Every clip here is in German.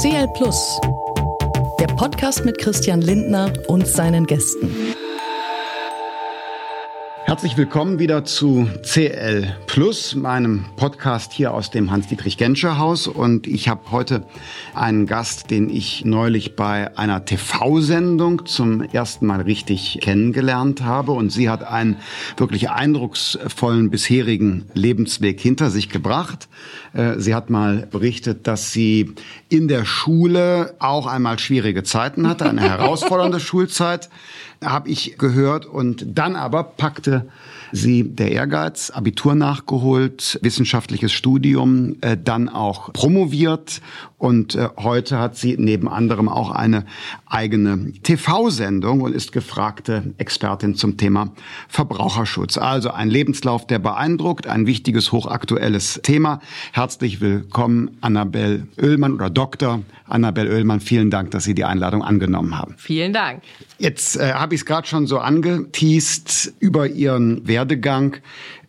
CL Plus, der Podcast mit Christian Lindner und seinen Gästen. Herzlich willkommen wieder zu CL Plus, meinem Podcast hier aus dem Hans-Dietrich-Genscher-Haus. Und ich habe heute einen Gast, den ich neulich bei einer TV-Sendung zum ersten Mal richtig kennengelernt habe. Und sie hat einen wirklich eindrucksvollen bisherigen Lebensweg hinter sich gebracht. Äh, sie hat mal berichtet, dass sie in der Schule auch einmal schwierige Zeiten hatte, eine herausfordernde Schulzeit habe ich gehört. Und dann aber packte sie der Ehrgeiz, Abitur nachgeholt, wissenschaftliches Studium, äh, dann auch promoviert und äh, heute hat sie neben anderem auch eine eigene TV-Sendung und ist gefragte Expertin zum Thema Verbraucherschutz. Also ein Lebenslauf, der beeindruckt, ein wichtiges, hochaktuelles Thema. Herzlich willkommen, Annabel Oehlmann oder Dr. Annabel Oehlmann. Vielen Dank, dass Sie die Einladung angenommen haben. Vielen Dank. Jetzt äh, habe ich es gerade schon so angeteased über Ihren Werdegang.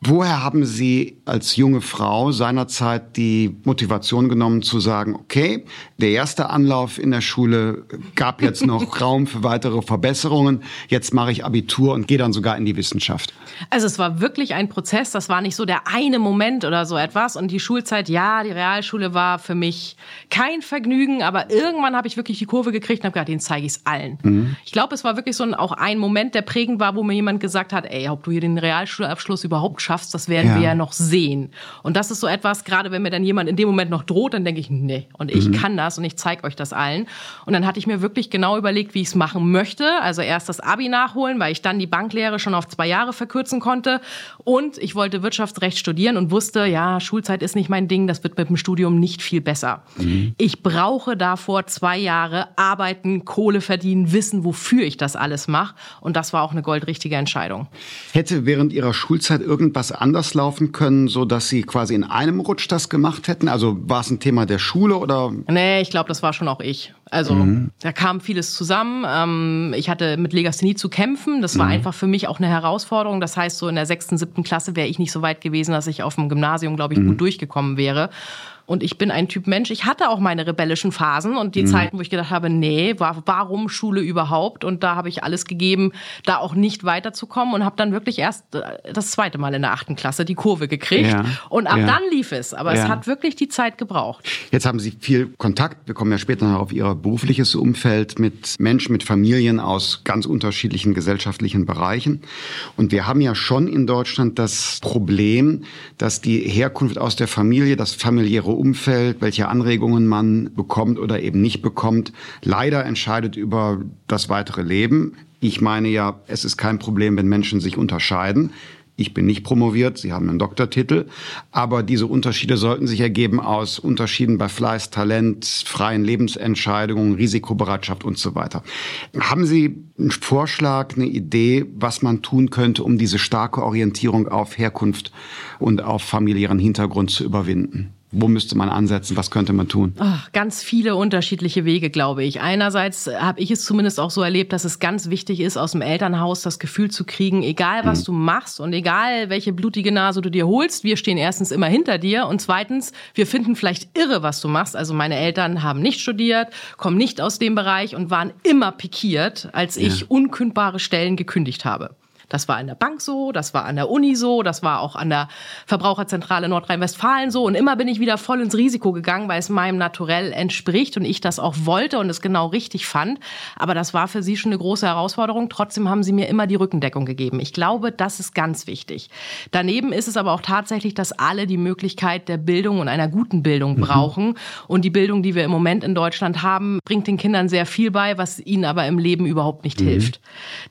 Woher haben Sie als junge Frau seinerzeit die Motivation genommen zu sagen, okay, der erste Anlauf in der Schule gab jetzt noch Raum für weitere Verbesserungen, jetzt mache ich Abitur und gehe dann sogar in die Wissenschaft? Also es war wirklich ein Prozess, das war nicht so der eine Moment oder so etwas und die Schulzeit, ja, die Realschule war für mich kein Vergnügen, aber irgendwann habe ich wirklich die Kurve gekriegt und habe gedacht, den zeige ich es allen. Mhm. Ich glaube, es war wirklich so ein, auch ein Moment, der prägend war, wo mir jemand gesagt hat, ey, ob du hier den Realschulabschluss überhaupt schaffst, schaffst, das werden ja. wir ja noch sehen. Und das ist so etwas, gerade wenn mir dann jemand in dem Moment noch droht, dann denke ich, nee, und ich mhm. kann das und ich zeige euch das allen. Und dann hatte ich mir wirklich genau überlegt, wie ich es machen möchte. Also erst das Abi nachholen, weil ich dann die Banklehre schon auf zwei Jahre verkürzen konnte. Und ich wollte Wirtschaftsrecht studieren und wusste, ja, Schulzeit ist nicht mein Ding, das wird mit dem Studium nicht viel besser. Mhm. Ich brauche davor zwei Jahre arbeiten, Kohle verdienen, wissen, wofür ich das alles mache. Und das war auch eine goldrichtige Entscheidung. Hätte während Ihrer Schulzeit irgendwas was anders laufen können, so dass Sie quasi in einem Rutsch das gemacht hätten? Also war es ein Thema der Schule oder? Nee, ich glaube, das war schon auch ich. Also mhm. da kam vieles zusammen. Ähm, ich hatte mit Legasthenie zu kämpfen. Das war mhm. einfach für mich auch eine Herausforderung. Das heißt, so in der sechsten, siebten Klasse wäre ich nicht so weit gewesen, dass ich auf dem Gymnasium, glaube ich, mhm. gut durchgekommen wäre. Und ich bin ein Typ Mensch. Ich hatte auch meine rebellischen Phasen und die mhm. Zeiten, wo ich gedacht habe, nee, warum Schule überhaupt? Und da habe ich alles gegeben, da auch nicht weiterzukommen und habe dann wirklich erst äh, das zweite Mal in der achten Klasse die Kurve gekriegt. Ja. Und ab ja. dann lief es. Aber ja. es hat wirklich die Zeit gebraucht. Jetzt haben Sie viel Kontakt. Wir kommen ja später noch auf Ihr berufliches Umfeld mit Menschen, mit Familien aus ganz unterschiedlichen gesellschaftlichen Bereichen. Und wir haben ja schon in Deutschland das Problem, dass die Herkunft aus der Familie, das familiäre Umfeld, welche Anregungen man bekommt oder eben nicht bekommt, leider entscheidet über das weitere Leben. Ich meine ja, es ist kein Problem, wenn Menschen sich unterscheiden. Ich bin nicht promoviert, Sie haben einen Doktortitel, aber diese Unterschiede sollten sich ergeben aus Unterschieden bei Fleiß, Talent, freien Lebensentscheidungen, Risikobereitschaft und so weiter. Haben Sie einen Vorschlag, eine Idee, was man tun könnte, um diese starke Orientierung auf Herkunft und auf familiären Hintergrund zu überwinden? Wo müsste man ansetzen? Was könnte man tun? Ach, ganz viele unterschiedliche Wege, glaube ich. Einerseits habe ich es zumindest auch so erlebt, dass es ganz wichtig ist, aus dem Elternhaus das Gefühl zu kriegen, egal was mhm. du machst und egal welche blutige Nase du dir holst, wir stehen erstens immer hinter dir und zweitens, wir finden vielleicht irre, was du machst. Also meine Eltern haben nicht studiert, kommen nicht aus dem Bereich und waren immer pikiert, als ja. ich unkündbare Stellen gekündigt habe. Das war an der Bank so, das war an der Uni so, das war auch an der Verbraucherzentrale Nordrhein-Westfalen so. Und immer bin ich wieder voll ins Risiko gegangen, weil es meinem Naturell entspricht und ich das auch wollte und es genau richtig fand. Aber das war für sie schon eine große Herausforderung. Trotzdem haben sie mir immer die Rückendeckung gegeben. Ich glaube, das ist ganz wichtig. Daneben ist es aber auch tatsächlich, dass alle die Möglichkeit der Bildung und einer guten Bildung mhm. brauchen. Und die Bildung, die wir im Moment in Deutschland haben, bringt den Kindern sehr viel bei, was ihnen aber im Leben überhaupt nicht mhm. hilft.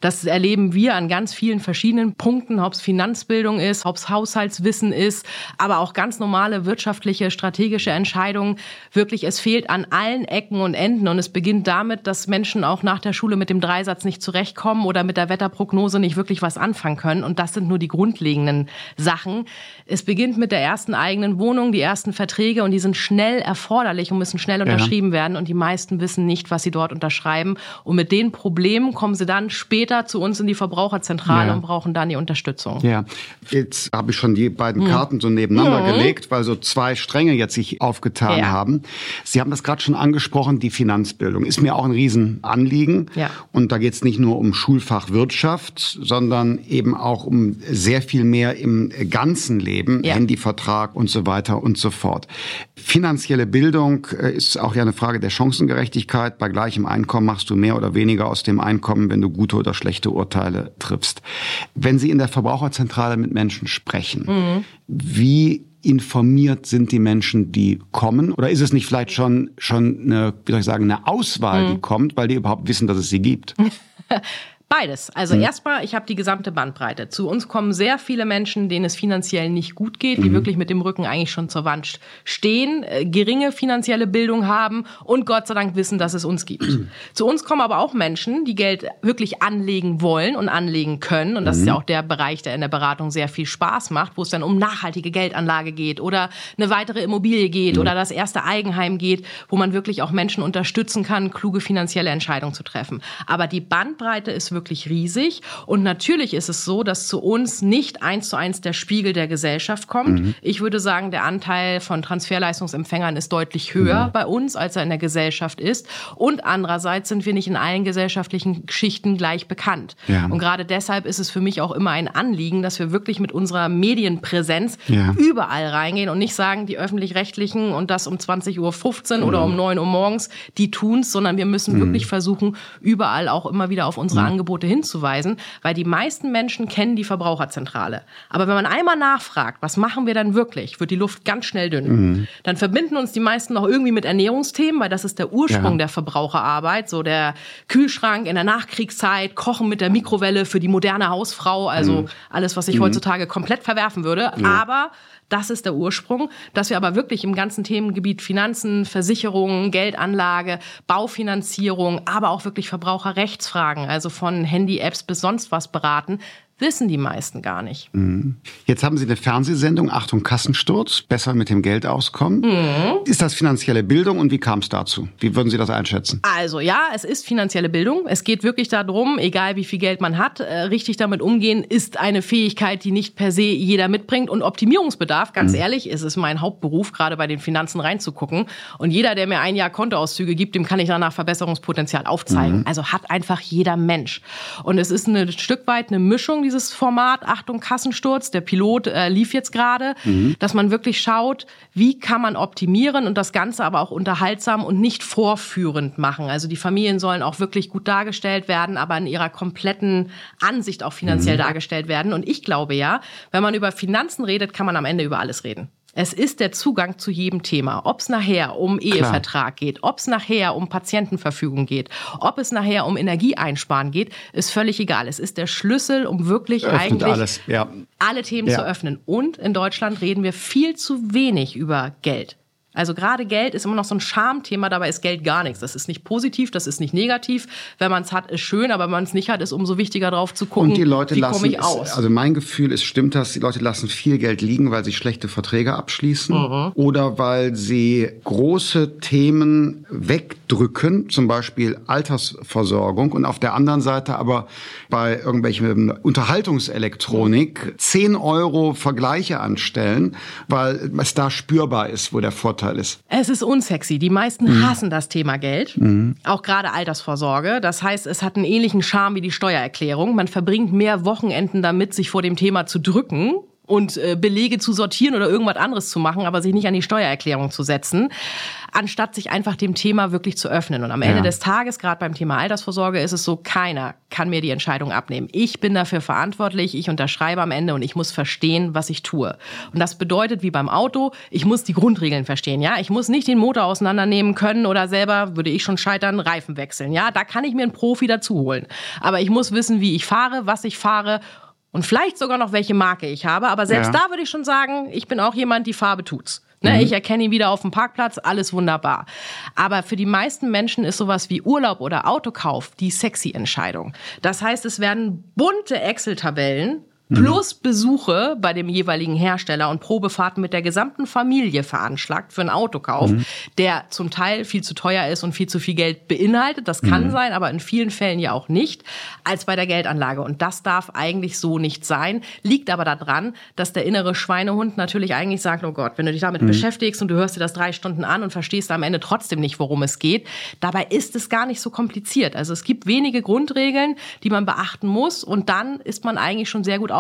Das erleben wir an ganz vielen vielen verschiedenen Punkten, ob es Finanzbildung ist, ob es Haushaltswissen ist, aber auch ganz normale wirtschaftliche, strategische Entscheidungen. Wirklich, es fehlt an allen Ecken und Enden und es beginnt damit, dass Menschen auch nach der Schule mit dem Dreisatz nicht zurechtkommen oder mit der Wetterprognose nicht wirklich was anfangen können. Und das sind nur die grundlegenden Sachen. Es beginnt mit der ersten eigenen Wohnung, die ersten Verträge und die sind schnell erforderlich und müssen schnell unterschrieben ja. werden und die meisten wissen nicht, was sie dort unterschreiben. Und mit den Problemen kommen sie dann später zu uns in die Verbraucherzentrale überall ja. und brauchen dann die Unterstützung. Ja, jetzt habe ich schon die beiden hm. Karten so nebeneinander mhm. gelegt, weil so zwei Stränge jetzt sich aufgetan ja. haben. Sie haben das gerade schon angesprochen, die Finanzbildung ist mir auch ein Riesenanliegen. Ja. Und da geht es nicht nur um Schulfach Wirtschaft, sondern eben auch um sehr viel mehr im ganzen Leben, ja. Handyvertrag und so weiter und so fort. Finanzielle Bildung äh, ist auch ja eine Frage der Chancengerechtigkeit. Bei gleichem Einkommen machst du mehr oder weniger aus dem Einkommen, wenn du gute oder schlechte Urteile triffst. Wenn Sie in der Verbraucherzentrale mit Menschen sprechen, mhm. wie informiert sind die Menschen, die kommen? Oder ist es nicht vielleicht schon, schon eine, wie soll ich sagen, eine Auswahl, mhm. die kommt, weil die überhaupt wissen, dass es sie gibt? Beides. Also mhm. erstmal, ich habe die gesamte Bandbreite. Zu uns kommen sehr viele Menschen, denen es finanziell nicht gut geht, die mhm. wirklich mit dem Rücken eigentlich schon zur Wand stehen, äh, geringe finanzielle Bildung haben und Gott sei Dank wissen, dass es uns gibt. Mhm. Zu uns kommen aber auch Menschen, die Geld wirklich anlegen wollen und anlegen können. Und das ist ja mhm. auch der Bereich, der in der Beratung sehr viel Spaß macht, wo es dann um nachhaltige Geldanlage geht oder eine weitere Immobilie geht oder das erste Eigenheim geht, wo man wirklich auch Menschen unterstützen kann, kluge finanzielle Entscheidungen zu treffen. Aber die Bandbreite ist wirklich wirklich riesig. Und natürlich ist es so, dass zu uns nicht eins zu eins der Spiegel der Gesellschaft kommt. Mhm. Ich würde sagen, der Anteil von Transferleistungsempfängern ist deutlich höher mhm. bei uns, als er in der Gesellschaft ist. Und andererseits sind wir nicht in allen gesellschaftlichen Schichten gleich bekannt. Ja. Und gerade deshalb ist es für mich auch immer ein Anliegen, dass wir wirklich mit unserer Medienpräsenz ja. überall reingehen und nicht sagen, die öffentlich-rechtlichen und das um 20.15 Uhr mhm. oder um 9 Uhr morgens, die tun's, sondern wir müssen mhm. wirklich versuchen, überall auch immer wieder auf unsere Angebote Angebote hinzuweisen, weil die meisten Menschen kennen die Verbraucherzentrale. Aber wenn man einmal nachfragt, was machen wir dann wirklich, wird die Luft ganz schnell dünn. Mhm. Dann verbinden uns die meisten noch irgendwie mit Ernährungsthemen, weil das ist der Ursprung ja. der Verbraucherarbeit, so der Kühlschrank in der Nachkriegszeit, Kochen mit der Mikrowelle für die moderne Hausfrau, also mhm. alles, was ich mhm. heutzutage komplett verwerfen würde. Ja. Aber das ist der Ursprung, dass wir aber wirklich im ganzen Themengebiet Finanzen, Versicherungen, Geldanlage, Baufinanzierung, aber auch wirklich Verbraucherrechtsfragen, also von Handy-Apps bis sonst was beraten, wissen die meisten gar nicht. Mhm. Jetzt haben Sie eine Fernsehsendung, Achtung Kassensturz, besser mit dem Geld auskommen. Mhm. Ist das finanzielle Bildung und wie kam es dazu? Wie würden Sie das einschätzen? Also ja, es ist finanzielle Bildung. Es geht wirklich darum, egal wie viel Geld man hat, äh, richtig damit umgehen, ist eine Fähigkeit, die nicht per se jeder mitbringt. Und Optimierungsbedarf, ganz mhm. ehrlich, ist es mein Hauptberuf, gerade bei den Finanzen reinzugucken. Und jeder, der mir ein Jahr Kontoauszüge gibt, dem kann ich danach Verbesserungspotenzial aufzeigen. Mhm. Also hat einfach jeder Mensch. Und es ist ein Stück weit eine Mischung dieses Format, Achtung Kassensturz, der Pilot äh, lief jetzt gerade, mhm. dass man wirklich schaut, wie kann man optimieren und das Ganze aber auch unterhaltsam und nicht vorführend machen. Also die Familien sollen auch wirklich gut dargestellt werden, aber in ihrer kompletten Ansicht auch finanziell mhm. dargestellt werden. Und ich glaube ja, wenn man über Finanzen redet, kann man am Ende über alles reden. Es ist der Zugang zu jedem Thema. Ob es nachher um Ehevertrag Klar. geht, ob es nachher um Patientenverfügung geht, ob es nachher um Energieeinsparen geht, ist völlig egal. Es ist der Schlüssel, um wirklich Öffnet eigentlich alles, ja. alle Themen ja. zu öffnen. Und in Deutschland reden wir viel zu wenig über Geld. Also gerade Geld ist immer noch so ein Schamthema, dabei ist Geld gar nichts. Das ist nicht positiv, das ist nicht negativ. Wenn man es hat, ist schön, aber wenn man es nicht hat, ist umso wichtiger drauf zu gucken, Und die Leute wie komme ich aus. Also mein Gefühl ist, stimmt das, die Leute lassen viel Geld liegen, weil sie schlechte Verträge abschließen mhm. oder weil sie große Themen wegdrücken, zum Beispiel Altersversorgung und auf der anderen Seite aber bei irgendwelchen Unterhaltungselektronik 10 Euro Vergleiche anstellen, weil es da spürbar ist, wo der Vorteil Vorteil ist? Es ist unsexy. Die meisten mhm. hassen das Thema Geld, mhm. auch gerade Altersvorsorge. Das heißt, es hat einen ähnlichen Charme wie die Steuererklärung. Man verbringt mehr Wochenenden damit, sich vor dem Thema zu drücken und äh, Belege zu sortieren oder irgendwas anderes zu machen, aber sich nicht an die Steuererklärung zu setzen, anstatt sich einfach dem Thema wirklich zu öffnen. Und am Ende ja. des Tages, gerade beim Thema Altersvorsorge, ist es so, keiner kann mir die Entscheidung abnehmen. Ich bin dafür verantwortlich, ich unterschreibe am Ende und ich muss verstehen, was ich tue. Und das bedeutet, wie beim Auto, ich muss die Grundregeln verstehen, ja. Ich muss nicht den Motor auseinandernehmen können oder selber, würde ich schon scheitern, Reifen wechseln, ja. Da kann ich mir einen Profi dazu holen. Aber ich muss wissen, wie ich fahre, was ich fahre und vielleicht sogar noch welche Marke ich habe. Aber selbst ja. da würde ich schon sagen, ich bin auch jemand, die Farbe tut's. Ne, mhm. Ich erkenne ihn wieder auf dem Parkplatz, alles wunderbar. Aber für die meisten Menschen ist sowas wie Urlaub oder Autokauf die sexy Entscheidung. Das heißt, es werden bunte Excel-Tabellen plus Besuche bei dem jeweiligen Hersteller und Probefahrten mit der gesamten Familie veranschlagt für einen Autokauf, mhm. der zum Teil viel zu teuer ist und viel zu viel Geld beinhaltet. Das kann mhm. sein, aber in vielen Fällen ja auch nicht, als bei der Geldanlage. Und das darf eigentlich so nicht sein. Liegt aber daran, dass der innere Schweinehund natürlich eigentlich sagt, oh Gott, wenn du dich damit mhm. beschäftigst und du hörst dir das drei Stunden an und verstehst am Ende trotzdem nicht, worum es geht. Dabei ist es gar nicht so kompliziert. Also es gibt wenige Grundregeln, die man beachten muss und dann ist man eigentlich schon sehr gut aufgestellt.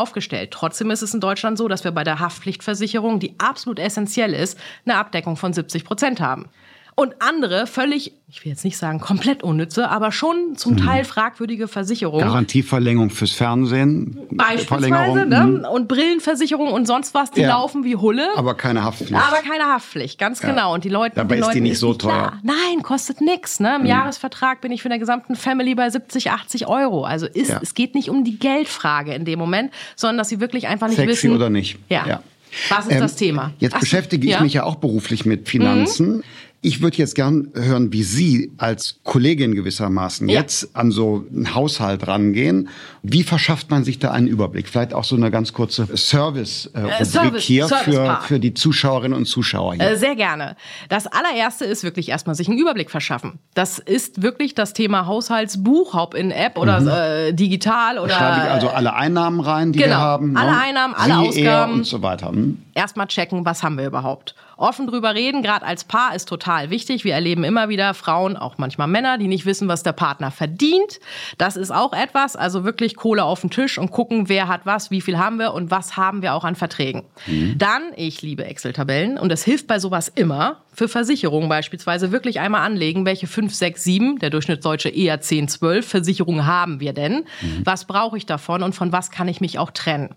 Trotzdem ist es in Deutschland so, dass wir bei der Haftpflichtversicherung, die absolut essentiell ist, eine Abdeckung von 70 Prozent haben und andere völlig, ich will jetzt nicht sagen komplett unnütze, aber schon zum mhm. Teil fragwürdige Versicherungen. Garantieverlängerung fürs Fernsehen. Beispielsweise, ne? Mhm. Und Brillenversicherung und sonst was, die ja. laufen wie Hulle. Aber keine Haftpflicht. Aber keine Haftpflicht, ganz ja. genau. Und die Leute. Dabei die ist Leute die nicht so teuer. Klar. Nein, kostet nichts. Ne? Im mhm. Jahresvertrag bin ich für der gesamten Family bei 70, 80 Euro. Also ist, ja. es geht nicht um die Geldfrage in dem Moment, sondern dass sie wirklich einfach nicht Sexy wissen. oder nicht. Ja. Was ist ähm, das Thema? Jetzt Ach, beschäftige ich mich ja auch beruflich mit Finanzen. Mhm. Ich würde jetzt gern hören, wie Sie als Kollegin gewissermaßen ja. jetzt an so einen Haushalt rangehen. Wie verschafft man sich da einen Überblick? Vielleicht auch so eine ganz kurze Service-Rubrik äh, Service, hier für, für die Zuschauerinnen und Zuschauer hier. Äh, sehr gerne. Das allererste ist wirklich erstmal sich einen Überblick verschaffen. Das ist wirklich das Thema Haushaltsbuch, ob in App oder mhm. äh, digital oder. Schreibe ich also alle Einnahmen rein, die genau, wir haben. Alle ne? Einnahmen, alle Sie, Ausgaben. und so weiter. Hm? Erstmal checken, was haben wir überhaupt offen drüber reden, gerade als Paar, ist total wichtig. Wir erleben immer wieder Frauen, auch manchmal Männer, die nicht wissen, was der Partner verdient. Das ist auch etwas. Also wirklich Kohle auf den Tisch und gucken, wer hat was, wie viel haben wir und was haben wir auch an Verträgen. Mhm. Dann, ich liebe Excel-Tabellen und das hilft bei sowas immer, für Versicherungen beispielsweise wirklich einmal anlegen, welche 5, 6, 7, der Durchschnittsdeutsche eher 10, 12 Versicherungen haben wir denn? Mhm. Was brauche ich davon und von was kann ich mich auch trennen?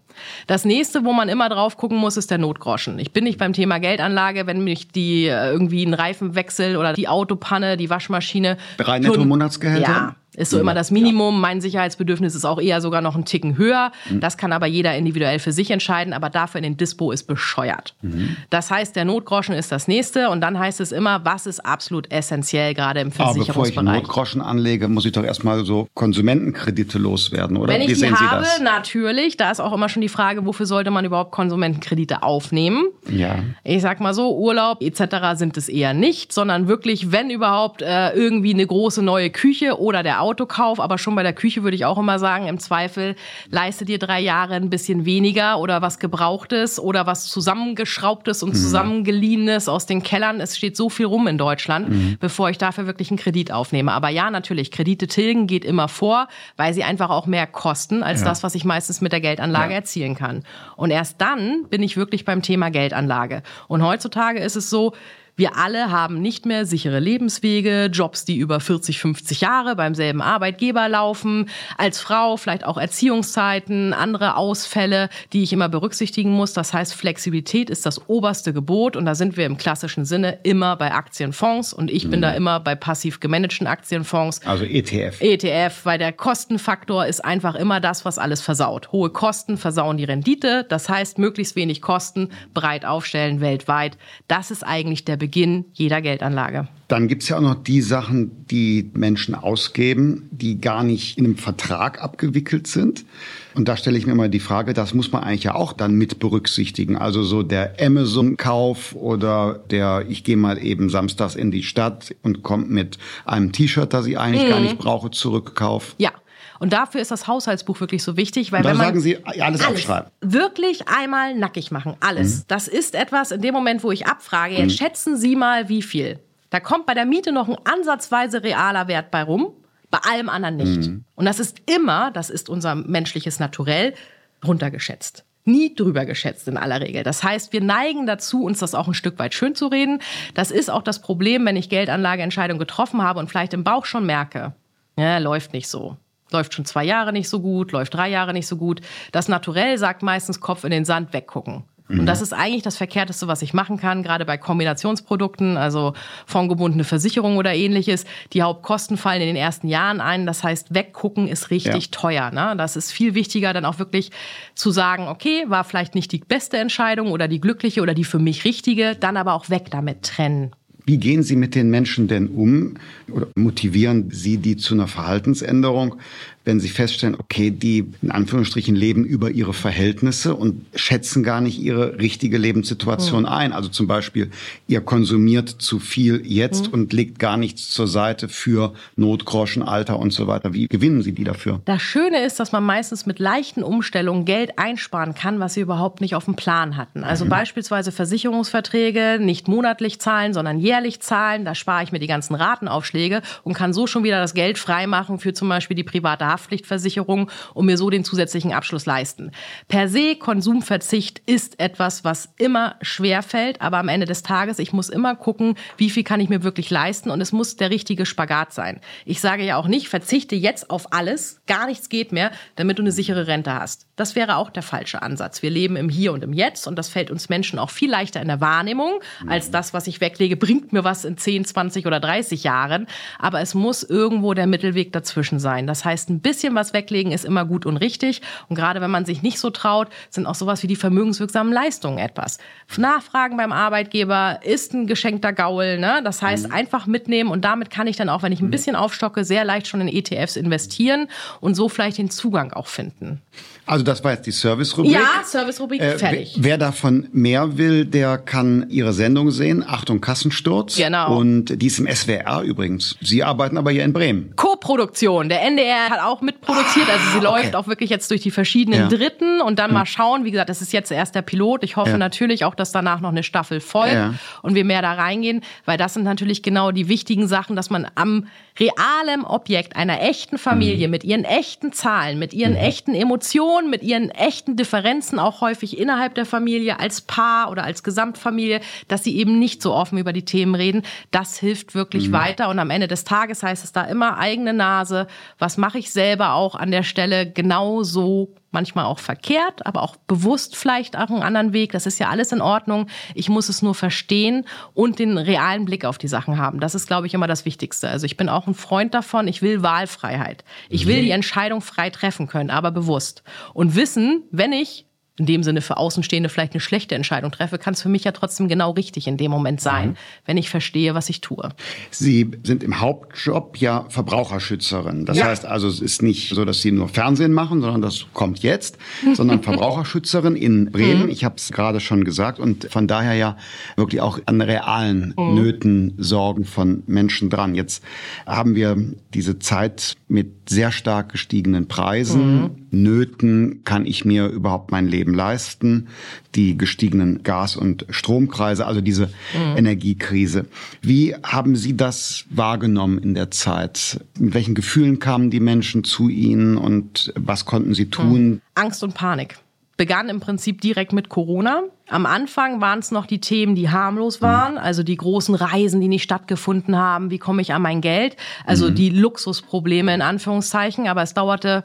Das nächste, wo man immer drauf gucken muss, ist der Notgroschen. Ich bin nicht beim Thema Geldanlage, wenn mich die äh, irgendwie ein Reifenwechsel oder die Autopanne, die Waschmaschine. Drei Netto-Monatsgehälter? Ja, ist so immer das Minimum. Mein Sicherheitsbedürfnis ist auch eher sogar noch einen Ticken höher. Mhm. Das kann aber jeder individuell für sich entscheiden. Aber dafür in den Dispo ist bescheuert. Mhm. Das heißt, der Notgroschen ist das nächste. Und dann heißt es immer, was ist absolut essentiell gerade im Versicherungsbereich. Aber bevor ich einen Notgroschen anlege, muss ich doch erstmal so Konsumentenkredite loswerden, oder? Wenn ich Wie die habe, natürlich. Da ist auch immer schon die Frage, wofür sollte man überhaupt Konsumentenkredite aufnehmen? Ja. Ich sag mal so, Urlaub etc. sind es eher nicht, sondern wirklich, wenn überhaupt, äh, irgendwie eine große neue Küche oder der Autokauf, aber schon bei der Küche würde ich auch immer sagen, im Zweifel leiste dir drei Jahre ein bisschen weniger oder was Gebrauchtes oder was zusammengeschraubtes und mhm. zusammengeliehenes aus den Kellern. Es steht so viel rum in Deutschland, mhm. bevor ich dafür wirklich einen Kredit aufnehme. Aber ja, natürlich, Kredite tilgen geht immer vor, weil sie einfach auch mehr kosten als ja. das, was ich meistens mit der Geldanlage ja. erzielen kann. Und erst dann bin ich wirklich beim Thema Geldanlage. Und heutzutage ist es so, wir alle haben nicht mehr sichere Lebenswege, Jobs, die über 40, 50 Jahre beim selben Arbeitgeber laufen, als Frau vielleicht auch Erziehungszeiten, andere Ausfälle, die ich immer berücksichtigen muss. Das heißt, Flexibilität ist das oberste Gebot und da sind wir im klassischen Sinne immer bei Aktienfonds und ich mhm. bin da immer bei passiv gemanagten Aktienfonds. Also ETF. ETF, weil der Kostenfaktor ist einfach immer das, was alles versaut. Hohe Kosten versauen die Rendite, das heißt, möglichst wenig Kosten, breit aufstellen weltweit. Das ist eigentlich der Beginn jeder Geldanlage. Dann gibt es ja auch noch die Sachen, die Menschen ausgeben, die gar nicht in einem Vertrag abgewickelt sind. Und da stelle ich mir mal die Frage, das muss man eigentlich ja auch dann mit berücksichtigen. Also so der Amazon-Kauf oder der, ich gehe mal eben samstags in die Stadt und kommt mit einem T-Shirt, das ich eigentlich mhm. gar nicht brauche, zurückkauf. Ja. Und dafür ist das Haushaltsbuch wirklich so wichtig, weil wenn man sagen Sie alles, alles aufschreiben. Wirklich einmal nackig machen, alles. Mhm. Das ist etwas in dem Moment, wo ich abfrage, jetzt mhm. schätzen Sie mal wie viel. Da kommt bei der Miete noch ein ansatzweise realer Wert bei rum, bei allem anderen nicht. Mhm. Und das ist immer, das ist unser menschliches Naturell, runtergeschätzt nie drüber geschätzt in aller Regel. Das heißt, wir neigen dazu, uns das auch ein Stück weit schön zu reden. Das ist auch das Problem, wenn ich Geldanlageentscheidungen getroffen habe und vielleicht im Bauch schon merke, ja, läuft nicht so läuft schon zwei Jahre nicht so gut, läuft drei Jahre nicht so gut. Das Naturell sagt meistens Kopf in den Sand weggucken. Und mhm. das ist eigentlich das Verkehrteste, was ich machen kann, gerade bei Kombinationsprodukten, also fondgebundene Versicherung oder ähnliches. Die Hauptkosten fallen in den ersten Jahren ein. Das heißt, weggucken ist richtig ja. teuer. Ne? Das ist viel wichtiger, dann auch wirklich zu sagen, okay, war vielleicht nicht die beste Entscheidung oder die glückliche oder die für mich richtige, dann aber auch weg damit trennen. Wie gehen Sie mit den Menschen denn um oder motivieren Sie die zu einer Verhaltensänderung, wenn sie feststellen, okay, die in Anführungsstrichen leben über ihre Verhältnisse und schätzen gar nicht ihre richtige Lebenssituation mhm. ein. Also zum Beispiel, ihr konsumiert zu viel jetzt mhm. und legt gar nichts zur Seite für Notgroschen, Alter und so weiter. Wie gewinnen Sie die dafür? Das Schöne ist, dass man meistens mit leichten Umstellungen Geld einsparen kann, was sie überhaupt nicht auf dem Plan hatten. Also mhm. beispielsweise Versicherungsverträge nicht monatlich zahlen, sondern jährlich zahlen. Da spare ich mir die ganzen Ratenaufschläge und kann so schon wieder das Geld freimachen für zum Beispiel die private Haftpflichtversicherung und mir so den zusätzlichen Abschluss leisten. Per se Konsumverzicht ist etwas, was immer schwer fällt, aber am Ende des Tages, ich muss immer gucken, wie viel kann ich mir wirklich leisten und es muss der richtige Spagat sein. Ich sage ja auch nicht, verzichte jetzt auf alles, gar nichts geht mehr, damit du eine sichere Rente hast. Das wäre auch der falsche Ansatz. Wir leben im Hier und im Jetzt und das fällt uns Menschen auch viel leichter in der Wahrnehmung als das, was ich weglege, bringt mir was in 10, 20 oder 30 Jahren. Aber es muss irgendwo der Mittelweg dazwischen sein. Das heißt, ein bisschen was weglegen ist immer gut und richtig. Und gerade wenn man sich nicht so traut, sind auch sowas wie die vermögenswirksamen Leistungen etwas. Nachfragen beim Arbeitgeber ist ein geschenkter Gaul. Ne? Das heißt, mhm. einfach mitnehmen und damit kann ich dann auch, wenn ich ein bisschen aufstocke, sehr leicht schon in ETFs investieren und so vielleicht den Zugang auch finden. Also das war jetzt die Service-Rubrik. Ja, Service-Rubrik, äh, fertig. Wer davon mehr will, der kann Ihre Sendung sehen. Achtung, Kassensturz. Genau. Und die ist im SWR übrigens. Sie arbeiten aber hier in Bremen. Co-Produktion. Der NDR hat auch mitproduziert. Also sie ah, okay. läuft auch wirklich jetzt durch die verschiedenen ja. Dritten und dann mhm. mal schauen. Wie gesagt, das ist jetzt erst der Pilot. Ich hoffe ja. natürlich auch, dass danach noch eine Staffel folgt ja. und wir mehr da reingehen, weil das sind natürlich genau die wichtigen Sachen, dass man am realem Objekt einer echten Familie mhm. mit ihren echten Zahlen, mit ihren mhm. echten Emotionen, mit ihren echten Differenzen auch häufig innerhalb der Familie als Paar oder als Gesamtfamilie, dass sie eben nicht so offen über die Themen reden. Das hilft wirklich mhm. weiter und am Ende des Tages heißt es da immer eigene Nase. Was mache ich selber auch an der Stelle genau so manchmal auch verkehrt, aber auch bewusst vielleicht auch einen anderen Weg. Das ist ja alles in Ordnung. Ich muss es nur verstehen und den realen Blick auf die Sachen haben. Das ist, glaube ich, immer das Wichtigste. Also ich bin auch ein Freund davon. Ich will Wahlfreiheit. Ich will mhm. die Entscheidung frei treffen können, aber bewusst. Und wissen, wenn ich in dem Sinne für Außenstehende vielleicht eine schlechte Entscheidung treffe, kann es für mich ja trotzdem genau richtig in dem Moment sein, mhm. wenn ich verstehe, was ich tue. Sie sind im Hauptjob ja Verbraucherschützerin. Das ja. heißt also, es ist nicht so, dass Sie nur Fernsehen machen, sondern das kommt jetzt, sondern Verbraucherschützerin in Bremen. Mhm. Ich habe es gerade schon gesagt und von daher ja wirklich auch an realen mhm. Nöten, Sorgen von Menschen dran. Jetzt haben wir diese Zeit mit sehr stark gestiegenen Preisen, mhm. Nöten, kann ich mir überhaupt mein Leben Leben leisten, die gestiegenen Gas- und Strompreise, also diese mhm. Energiekrise. Wie haben Sie das wahrgenommen in der Zeit? Mit welchen Gefühlen kamen die Menschen zu Ihnen und was konnten Sie tun? Mhm. Angst und Panik begann im Prinzip direkt mit Corona. Am Anfang waren es noch die Themen, die harmlos waren, also die großen Reisen, die nicht stattgefunden haben, wie komme ich an mein Geld, also mhm. die Luxusprobleme in Anführungszeichen, aber es dauerte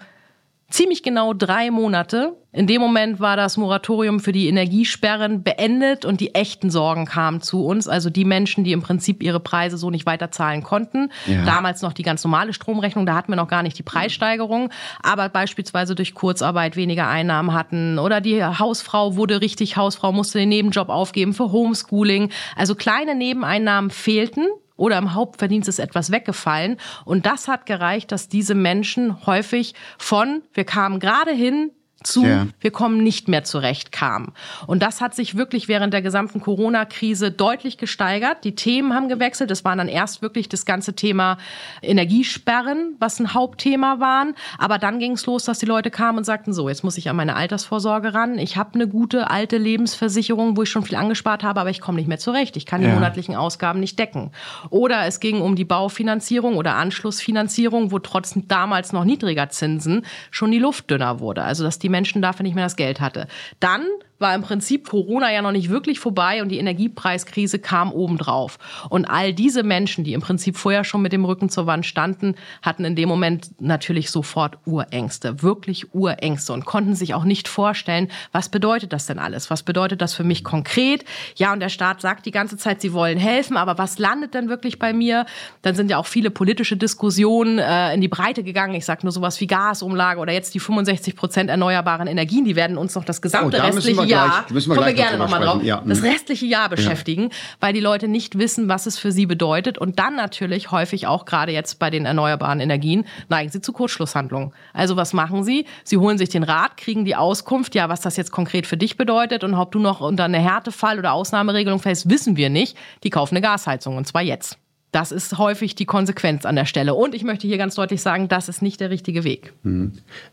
ziemlich genau drei Monate. In dem Moment war das Moratorium für die Energiesperren beendet und die echten Sorgen kamen zu uns. Also die Menschen, die im Prinzip ihre Preise so nicht weiterzahlen konnten. Ja. Damals noch die ganz normale Stromrechnung, da hatten wir noch gar nicht die Preissteigerung, aber beispielsweise durch Kurzarbeit weniger Einnahmen hatten oder die Hausfrau wurde richtig Hausfrau, musste den Nebenjob aufgeben für Homeschooling. Also kleine Nebeneinnahmen fehlten oder im Hauptverdienst ist etwas weggefallen. Und das hat gereicht, dass diese Menschen häufig von, wir kamen gerade hin, zu, ja. wir kommen nicht mehr zurecht kam. Und das hat sich wirklich während der gesamten Corona-Krise deutlich gesteigert. Die Themen haben gewechselt. Es war dann erst wirklich das ganze Thema Energiesperren, was ein Hauptthema waren. Aber dann ging es los, dass die Leute kamen und sagten, so, jetzt muss ich an meine Altersvorsorge ran. Ich habe eine gute alte Lebensversicherung, wo ich schon viel angespart habe, aber ich komme nicht mehr zurecht. Ich kann die monatlichen Ausgaben nicht decken. Oder es ging um die Baufinanzierung oder Anschlussfinanzierung, wo trotz damals noch niedriger Zinsen schon die Luft dünner wurde. Also dass die die Menschen dafür nicht mehr das Geld hatte. Dann war im Prinzip Corona ja noch nicht wirklich vorbei und die Energiepreiskrise kam obendrauf. Und all diese Menschen, die im Prinzip vorher schon mit dem Rücken zur Wand standen, hatten in dem Moment natürlich sofort Urängste, wirklich Urängste und konnten sich auch nicht vorstellen, was bedeutet das denn alles? Was bedeutet das für mich konkret? Ja, und der Staat sagt die ganze Zeit, sie wollen helfen, aber was landet denn wirklich bei mir? Dann sind ja auch viele politische Diskussionen äh, in die Breite gegangen. Ich sage nur sowas wie Gasumlage oder jetzt die 65 Prozent erneuerbaren Energien, die werden uns noch das gesamte oh, restliche ja, gleich, müssen wir kommen wir gerne nochmal drauf, Ja. das mhm. restliche Jahr beschäftigen, weil die Leute nicht wissen, was es für sie bedeutet und dann natürlich häufig auch gerade jetzt bei den erneuerbaren Energien neigen sie zu Kurzschlusshandlungen. Also was machen sie? Sie holen sich den Rat, kriegen die Auskunft, ja, was das jetzt konkret für dich bedeutet und ob du noch unter eine Härtefall oder Ausnahmeregelung fällst, wissen wir nicht. Die kaufen eine Gasheizung und zwar jetzt. Das ist häufig die Konsequenz an der Stelle. Und ich möchte hier ganz deutlich sagen, das ist nicht der richtige Weg.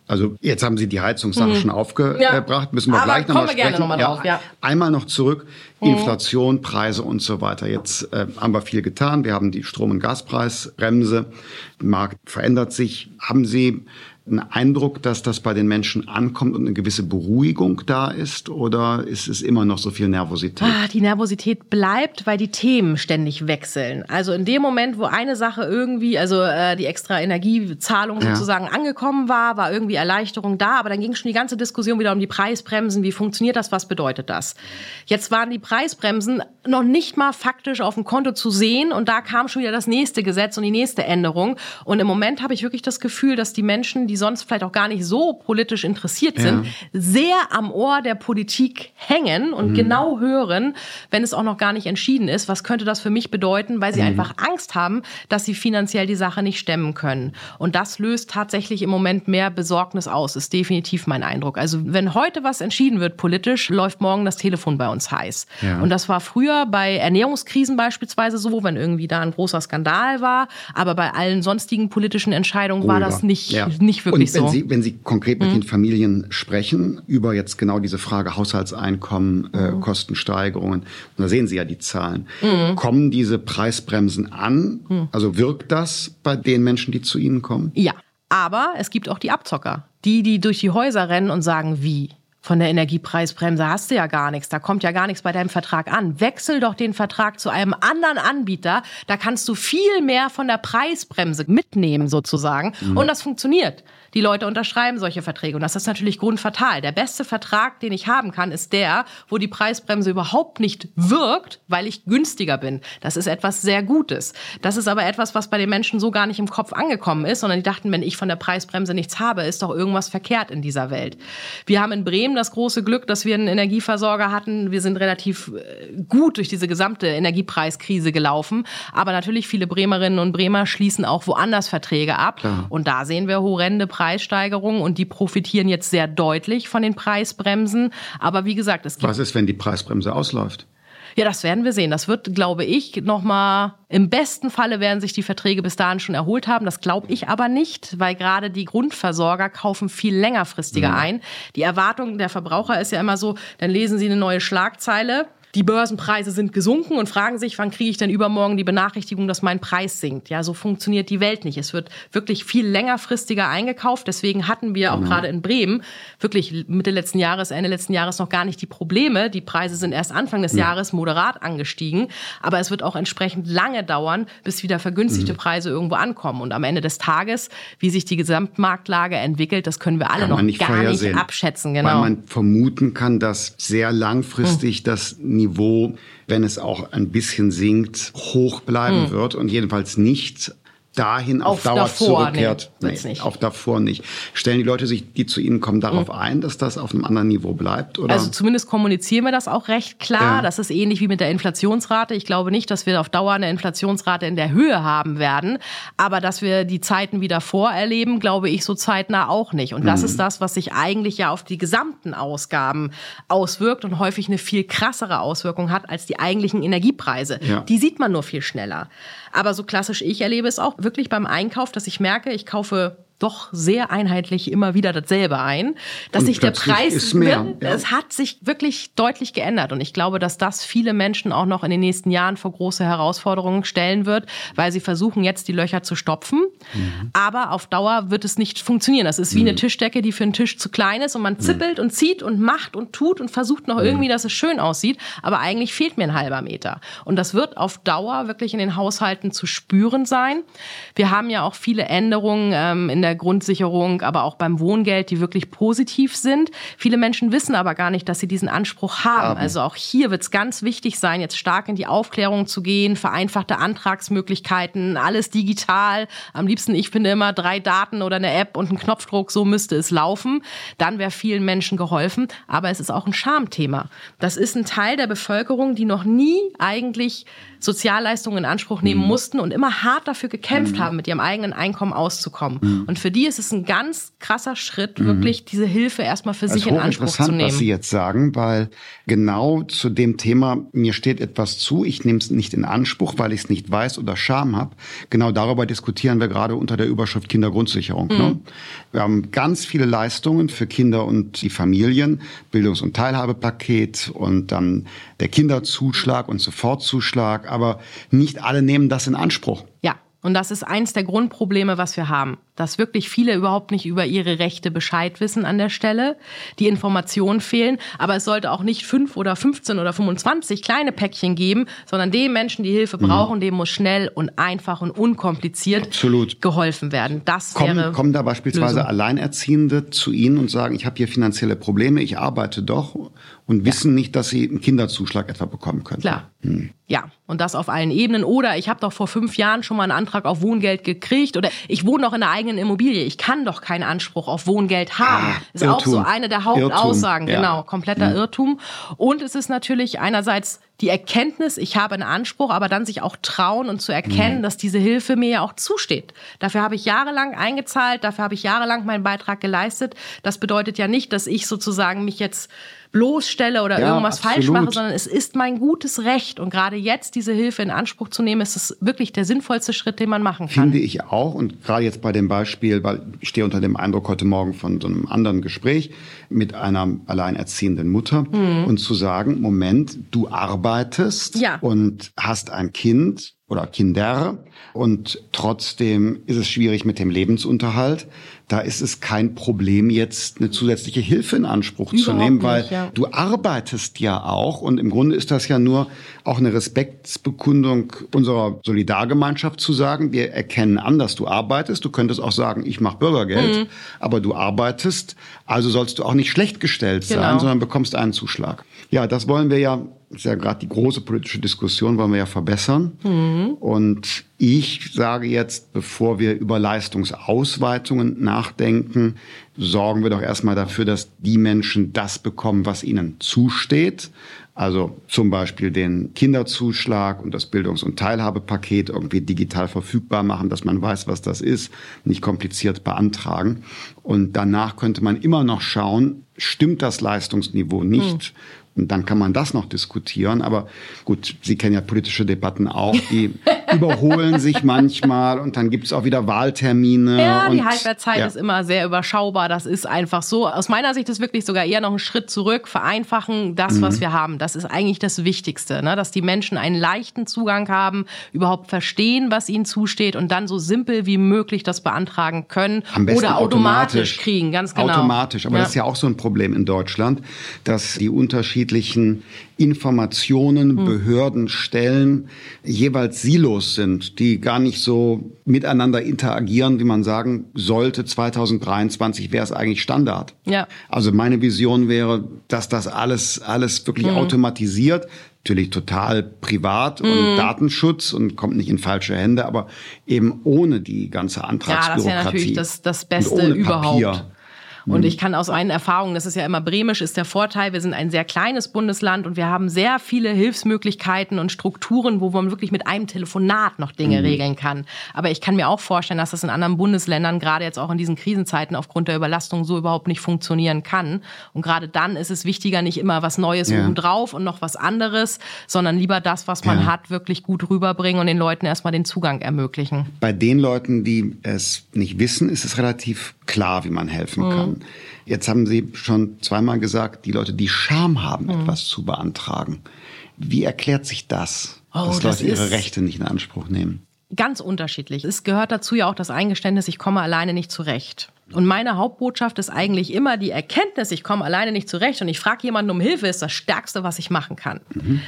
Also jetzt haben Sie die Heizungssache schon aufgebracht, müssen wir Mhm. Aber gleich nochmal sprechen. gerne noch mal drauf, ja. Mhm. Einmal noch zurück, Inflation, Preise und so weiter. Jetzt äh, haben wir viel getan. Wir haben die Strom- und Gaspreisbremse. Der Markt verändert sich. Haben Sie einen Eindruck, dass das bei den Menschen ankommt und eine gewisse Beruhigung da ist? Oder ist es immer noch so viel Nervosität? Ah, die Nervosität bleibt, weil die Themen ständig wechseln. Also in dem Moment, wo eine Sache irgendwie, also äh, die extra Energiezahlung Ja. sozusagen angekommen war, war irgendwie Erleichterung da, aber dann ging schon die ganze Diskussion wieder um die Preisbremsen. Wie funktioniert das? Was bedeutet das? Jetzt waren die Preisbremsen noch nicht mal faktisch auf dem Konto zu sehen und da kam schon wieder das nächste Gesetz und die nächste Änderung. Und im Moment habe ich wirklich das Gefühl, dass die Menschen, die sonst vielleicht auch gar nicht so politisch interessiert sind, sehr am Ohr der Politik hängen und genau hören, wenn es auch noch gar nicht entschieden ist, was könnte das für mich bedeuten, weil sie einfach Angst haben, dass sie finanziell die Sache nicht stemmen können. Und das löst tatsächlich im Moment mehr Besorgnis aus, ist definitiv mein Eindruck. Also wenn heute was entschieden wird politisch, läuft morgen das Telefon bei uns heiß. Ja. Und das war früher bei Ernährungskrisen beispielsweise so, wenn irgendwie da ein großer Skandal war, aber bei allen sonstigen politischen Entscheidungen war Ruhiger. das nicht, Ja. nicht wirklich Und wenn so. Mhm. Sie, wenn Sie konkret mit den Familien sprechen über jetzt genau diese Frage Haushaltseinkommen, äh, Mhm. Kostensteigerungen, und da sehen Sie ja die Zahlen. Kommen diese Preisbremsen an? Mhm. Also wirkt das bei den Menschen, die zu Ihnen kommen? Ja, aber es gibt auch die Abzocker. Die, die durch die Häuser rennen und sagen, wie? Von der Energiepreisbremse hast du ja gar nichts. Da kommt ja gar nichts bei deinem Vertrag an. Wechsel doch den Vertrag zu einem anderen Anbieter. Da kannst du viel mehr von der Preisbremse mitnehmen sozusagen. Und das funktioniert. Die Leute unterschreiben solche Verträge. Und das ist natürlich grundfatal. Der beste Vertrag, den ich haben kann, ist der, wo die Preisbremse überhaupt nicht wirkt, weil ich günstiger bin. Das ist etwas sehr Gutes. Das ist aber etwas, was bei den Menschen so gar nicht im Kopf angekommen ist, sondern die dachten, wenn ich von der Preisbremse nichts habe, ist doch irgendwas verkehrt in dieser Welt. Wir haben in Bremen das große Glück, dass wir einen Energieversorger hatten. Wir sind relativ äh, gut durch diese gesamte Energiepreiskrise gelaufen. Aber natürlich viele Bremerinnen und Bremer schließen auch woanders Verträge ab. Und da sehen wir horrende Preissteigerungen und die profitieren jetzt sehr deutlich von den Preisbremsen. Aber wie gesagt, es gibt Was ist, wenn die Preisbremse ausläuft? ja, das werden wir sehen. Das wird, glaube ich, nochmal, im besten Falle werden sich die Verträge bis dahin schon erholt haben. Das glaube ich aber nicht, weil gerade die Grundversorger kaufen viel längerfristiger ein. Die Erwartung der Verbraucher ist ja immer so, dann lesen sie eine neue Schlagzeile. Die Börsenpreise sind gesunken und fragen sich, wann kriege ich denn übermorgen die Benachrichtigung, dass mein Preis sinkt? Ja, so funktioniert die Welt nicht. Es wird wirklich viel längerfristiger eingekauft. Deswegen hatten wir auch gerade in Bremen wirklich Mitte letzten Jahres, Ende letzten Jahres noch gar nicht die Probleme. Die Preise sind erst Anfang des Jahres moderat angestiegen. Aber es wird auch entsprechend lange dauern, bis wieder vergünstigte Preise irgendwo ankommen. Und am Ende des Tages, wie sich die Gesamtmarktlage entwickelt, das können wir alle noch nicht gar nicht abschätzen. Weil Genau. man vermuten kann, dass sehr langfristig das Niveau, wenn es auch ein bisschen sinkt, hoch bleiben wird und jedenfalls nicht dahin auf, Auf Dauer davor, zurückkehrt. nee, wird's nicht. Auf davor nicht. Stellen die Leute sich, die zu Ihnen kommen, darauf ein, dass das auf einem anderen Niveau bleibt? Oder? Also zumindest kommunizieren wir das auch recht klar. Ja. Das ist ähnlich wie mit der Inflationsrate. Ich glaube nicht, dass wir auf Dauer eine Inflationsrate in der Höhe haben werden. Aber dass wir die Zeiten wieder vorerleben, glaube ich so zeitnah auch nicht. Und das ist das, was sich eigentlich ja auf die gesamten Ausgaben auswirkt und häufig eine viel krassere Auswirkung hat als die eigentlichen Energiepreise. Ja. Die sieht man nur viel schneller. Aber so klassisch ich erlebe es auch wirklich beim Einkauf, dass ich merke, ich kaufe doch sehr einheitlich immer wieder dasselbe ein, dass Und sich der Preis mehr, ja. es hat sich wirklich deutlich geändert und ich glaube, dass das viele Menschen auch noch in den nächsten Jahren vor große Herausforderungen stellen wird, weil sie versuchen jetzt die Löcher zu stopfen, Mhm. aber auf Dauer wird es nicht funktionieren. Das ist wie eine Tischdecke, die für einen Tisch zu klein ist und man zippelt und zieht und macht und tut und versucht noch irgendwie, dass es schön aussieht, aber eigentlich fehlt mir ein halber Meter und das wird auf Dauer wirklich in den Haushalten zu spüren sein. Wir haben ja auch viele Änderungen ähm, in der Grundsicherung, aber auch beim Wohngeld, die wirklich positiv sind. Viele Menschen wissen aber gar nicht, dass sie diesen Anspruch haben. haben. Also auch hier wird es ganz wichtig sein, jetzt stark in die Aufklärung zu gehen, vereinfachte Antragsmöglichkeiten, alles digital. Am liebsten, ich finde immer drei Daten oder eine App und ein Knopfdruck, so müsste es laufen. Dann wäre vielen Menschen geholfen. Aber es ist auch ein Schamthema. Das ist ein Teil der Bevölkerung, die noch nie eigentlich Sozialleistungen in Anspruch nehmen mhm. mussten und immer hart dafür gekämpft mhm. haben, mit ihrem eigenen Einkommen auszukommen. Mhm. Und für die ist es ein ganz krasser Schritt, mhm. wirklich diese Hilfe erstmal für sich in Anspruch zu nehmen. was Sie jetzt sagen, weil genau zu dem Thema, mir steht etwas zu, ich nehme es nicht in Anspruch, weil ich es nicht weiß oder Scham habe. Genau darüber diskutieren wir gerade unter der Überschrift Kindergrundsicherung. Ne? Mhm. Wir haben ganz viele Leistungen für Kinder und die Familien, Bildungs- und Teilhabepaket und dann der Kinderzuschlag und Sofortzuschlag, aber nicht alle nehmen das in Anspruch. Ja. Und das ist eins der Grundprobleme, was wir haben dass wirklich viele überhaupt nicht über ihre Rechte Bescheid wissen an der Stelle, die Informationen fehlen. Aber es sollte auch nicht fünf oder 15 oder 25 kleine Päckchen geben, sondern den Menschen, die Hilfe mhm. brauchen, mhm. dem muss schnell und einfach und unkompliziert Absolut. geholfen werden. Das kommen, wäre kommen da beispielsweise Lösung. Alleinerziehende zu Ihnen und sagen, ich habe hier finanzielle Probleme, ich arbeite doch und ja. wissen nicht, dass sie einen Kinderzuschlag etwa bekommen können. Klar. Hm. Ja, und das auf allen Ebenen. Oder ich habe doch vor fünf Jahren schon mal einen Antrag auf Wohngeld gekriegt oder ich wohne noch in einer eigenen eigenen Immobilie. Ich kann doch keinen Anspruch auf Wohngeld haben. Ah, ist Irrtum. auch so eine der Hauptaussagen. Irrtum. Genau, kompletter mhm. Irrtum. Und es ist natürlich einerseits die Erkenntnis, ich habe einen Anspruch, aber dann sich auch trauen und zu erkennen, mhm. dass diese Hilfe mir ja auch zusteht. Dafür habe ich jahrelang eingezahlt, dafür habe ich jahrelang meinen Beitrag geleistet. Das bedeutet ja nicht, dass ich sozusagen mich jetzt bloßstelle oder ja, irgendwas absolut. falsch mache, sondern es ist mein gutes Recht. Und gerade jetzt diese Hilfe in Anspruch zu nehmen, ist es wirklich der sinnvollste Schritt, den man machen kann. Finde ich auch. Und gerade jetzt bei dem Beispiel, weil ich stehe unter dem Eindruck heute Morgen von so einem anderen Gespräch mit einer alleinerziehenden Mutter mhm. und zu sagen, Moment, du arbeitest ja. und hast ein Kind oder Kinder und trotzdem ist es schwierig mit dem Lebensunterhalt. Da ist es kein Problem, jetzt eine zusätzliche Hilfe in Anspruch Überhaupt zu nehmen, weil nicht, ja. du arbeitest ja auch und im Grunde ist das ja nur auch eine Respektsbekundung unserer Solidargemeinschaft zu sagen, wir erkennen an, dass du arbeitest. Du könntest auch sagen, ich mache Bürgergeld, mhm. aber du arbeitest, also sollst du auch nicht schlecht gestellt genau. sein, sondern bekommst einen Zuschlag. Ja, das wollen wir ja ist ja gerade die große politische Diskussion, wollen wir ja verbessern. Mhm. Und ich sage jetzt, bevor wir über Leistungsausweitungen nachdenken, sorgen wir doch erstmal dafür, dass die Menschen das bekommen, was ihnen zusteht. Also zum Beispiel den Kinderzuschlag und das Bildungs- und Teilhabepaket irgendwie digital verfügbar machen, dass man weiß, was das ist, nicht kompliziert beantragen. Und danach könnte man immer noch schauen, stimmt das Leistungsniveau nicht? Und dann kann man das noch diskutieren. Aber gut, Sie kennen ja politische Debatten auch, die überholen sich manchmal und dann gibt es auch wieder Wahltermine. Ja, und, die Halbwertszeit ja. ist immer sehr überschaubar. Das ist einfach so. Aus meiner Sicht ist wirklich sogar eher noch ein Schritt zurück, vereinfachen das, mhm. was wir haben. Das ist eigentlich das Wichtigste, ne? dass die Menschen einen leichten Zugang haben, überhaupt verstehen, was ihnen zusteht und dann so simpel wie möglich das beantragen können oder automatisch, automatisch, kriegen. Ganz genau. Automatisch. Aber ja. das ist ja auch so ein Problem in Deutschland, dass die unterschiedlichen Informationen, hm. Behörden, Stellen jeweils Silos sind, die gar nicht so miteinander interagieren, wie man sagen sollte. 2023 wäre es eigentlich Standard. Ja. Also meine Vision wäre, dass das alles, alles wirklich hm. automatisiert natürlich total privat und mm. Datenschutz und kommt nicht in falsche Hände, aber eben ohne die ganze Antragsbürokratie. Ja, das wäre natürlich das, das Beste überhaupt. Papier. Und mhm. ich kann aus meinen Erfahrungen, das ist ja immer bremisch, ist der Vorteil, wir sind ein sehr kleines Bundesland und wir haben sehr viele Hilfsmöglichkeiten und Strukturen, wo man wirklich mit einem Telefonat noch Dinge mhm. regeln kann. Aber ich kann mir auch vorstellen, dass das in anderen Bundesländern, gerade jetzt auch in diesen Krisenzeiten aufgrund der Überlastung, so überhaupt nicht funktionieren kann. Und gerade dann ist es wichtiger, nicht immer was Neues ja. obendrauf und noch was anderes, sondern lieber das, was man ja. hat, wirklich gut rüberbringen und den Leuten erstmal den Zugang ermöglichen. Bei den Leuten, die es nicht wissen, ist es relativ klar, wie man helfen mhm. kann. Jetzt haben Sie schon zweimal gesagt, die Leute, die Scham haben, mhm. etwas zu beantragen. Wie erklärt sich das, oh, dass das Leute ihre Rechte nicht in Anspruch nehmen? Ganz unterschiedlich. Es gehört dazu ja auch das Eingeständnis, ich komme alleine nicht zurecht. Und meine Hauptbotschaft ist eigentlich immer die Erkenntnis, ich komme alleine nicht zurecht und ich frage jemanden um Hilfe, ist das Stärkste, was ich machen kann. Mhm.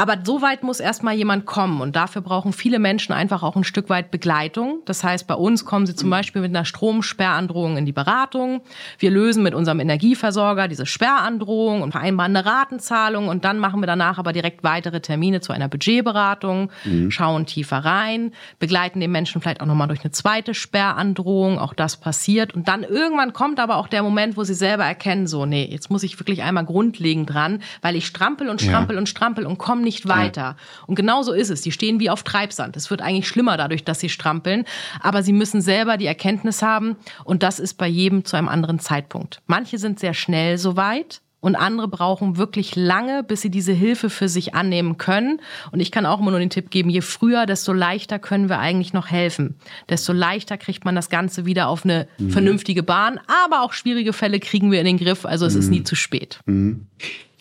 Aber so weit muss erstmal jemand kommen und dafür brauchen viele Menschen einfach auch ein Stück weit Begleitung. Das heißt, bei uns kommen sie zum Beispiel mit einer Stromsperrandrohung in die Beratung. Wir lösen mit unserem Energieversorger diese Sperrandrohung und vereinbaren eine Ratenzahlung und dann machen wir danach aber direkt weitere Termine zu einer Budgetberatung, mhm. schauen tiefer rein, begleiten den Menschen vielleicht auch nochmal durch eine zweite Sperrandrohung. Auch das passiert und dann irgendwann kommt aber auch der Moment, wo sie selber erkennen, so, nee, jetzt muss ich wirklich einmal grundlegend dran, weil ich strampel und strampel ja. und strampel und komme nicht weiter. Ja. Und genau so ist es. Die stehen wie auf Treibsand. Es wird eigentlich schlimmer dadurch, dass sie strampeln. Aber sie müssen selber die Erkenntnis haben. Und das ist bei jedem zu einem anderen Zeitpunkt. Manche sind sehr schnell so weit. Und andere brauchen wirklich lange, bis sie diese Hilfe für sich annehmen können. Und ich kann auch immer nur den Tipp geben, je früher, desto leichter können wir eigentlich noch helfen. Desto leichter kriegt man das Ganze wieder auf eine mhm. vernünftige Bahn. Aber auch schwierige Fälle kriegen wir in den Griff. Also es mhm. ist nie zu spät. Mhm.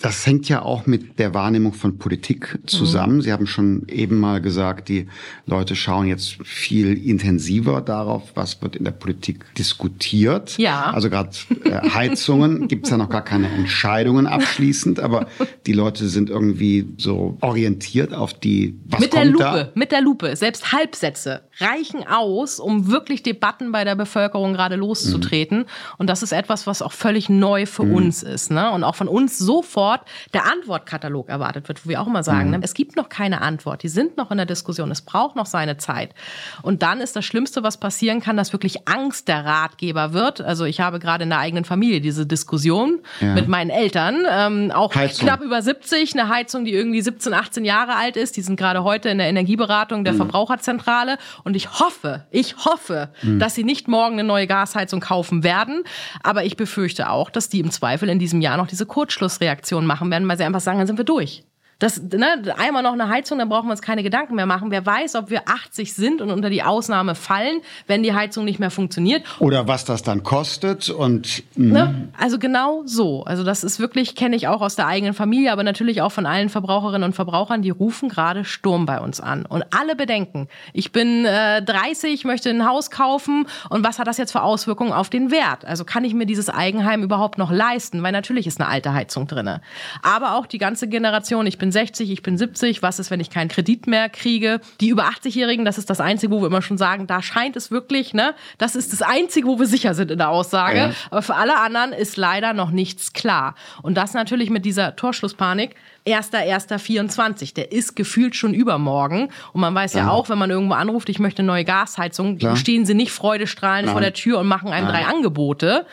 Das hängt ja auch mit der Wahrnehmung von Politik zusammen. Mhm. Sie haben schon eben mal gesagt, die Leute schauen jetzt viel intensiver darauf, was wird in der Politik diskutiert. Ja. Also gerade äh, Heizungen gibt es ja noch gar keine Entscheidungen abschließend, aber die Leute sind irgendwie so orientiert auf die, was mit kommt der Lupe, da? Mit der Lupe. Selbst Halbsätze reichen aus, um wirklich Debatten bei der Bevölkerung gerade loszutreten. Mhm. Und das ist etwas, was auch völlig neu für mhm. uns ist. Ne? Und auch von uns sofort der Antwortkatalog erwartet wird, wo wir auch immer sagen, mhm. ne, es gibt noch keine Antwort, die sind noch in der Diskussion, es braucht noch seine Zeit. Und dann ist das Schlimmste, was passieren kann, dass wirklich Angst der Ratgeber wird. Also ich habe gerade in der eigenen Familie diese Diskussion ja. mit meinen Eltern, ähm, auch Heizung. knapp über 70, eine Heizung, die irgendwie 17, 18 Jahre alt ist. Die sind gerade heute in der Energieberatung der mhm. Verbraucherzentrale. Und ich hoffe, ich hoffe, mhm. dass sie nicht morgen eine neue Gasheizung kaufen werden. Aber ich befürchte auch, dass die im Zweifel in diesem Jahr noch diese Kurzschlussreaktion machen werden, weil sie einfach sagen, dann sind wir durch. Das, ne, einmal noch eine Heizung, dann brauchen wir uns keine Gedanken mehr machen. Wer weiß, ob wir 80 sind und unter die Ausnahme fallen, wenn die Heizung nicht mehr funktioniert. Oder was das dann kostet und. Ne? Also genau so. Also das ist wirklich, kenne ich auch aus der eigenen Familie, aber natürlich auch von allen Verbraucherinnen und Verbrauchern, die rufen gerade Sturm bei uns an. Und alle bedenken, ich bin äh, 30, möchte ein Haus kaufen und was hat das jetzt für Auswirkungen auf den Wert? Also kann ich mir dieses Eigenheim überhaupt noch leisten? Weil natürlich ist eine alte Heizung drinne. Aber auch die ganze Generation, ich bin bin 60, ich bin 70, was ist, wenn ich keinen Kredit mehr kriege? Die über 80-Jährigen, das ist das Einzige, wo wir immer schon sagen, da scheint es wirklich, ne? Das ist das Einzige, wo wir sicher sind in der Aussage. Ja. Aber für alle anderen ist leider noch nichts klar. Und das natürlich mit dieser Torschlusspanik. 1.1.24, der ist gefühlt schon übermorgen. Und man weiß ja, ja auch, wenn man irgendwo anruft, ich möchte eine neue Gasheizung, Klar. stehen sie nicht freudestrahlend Nein. vor der Tür und machen einem Nein. drei Angebote.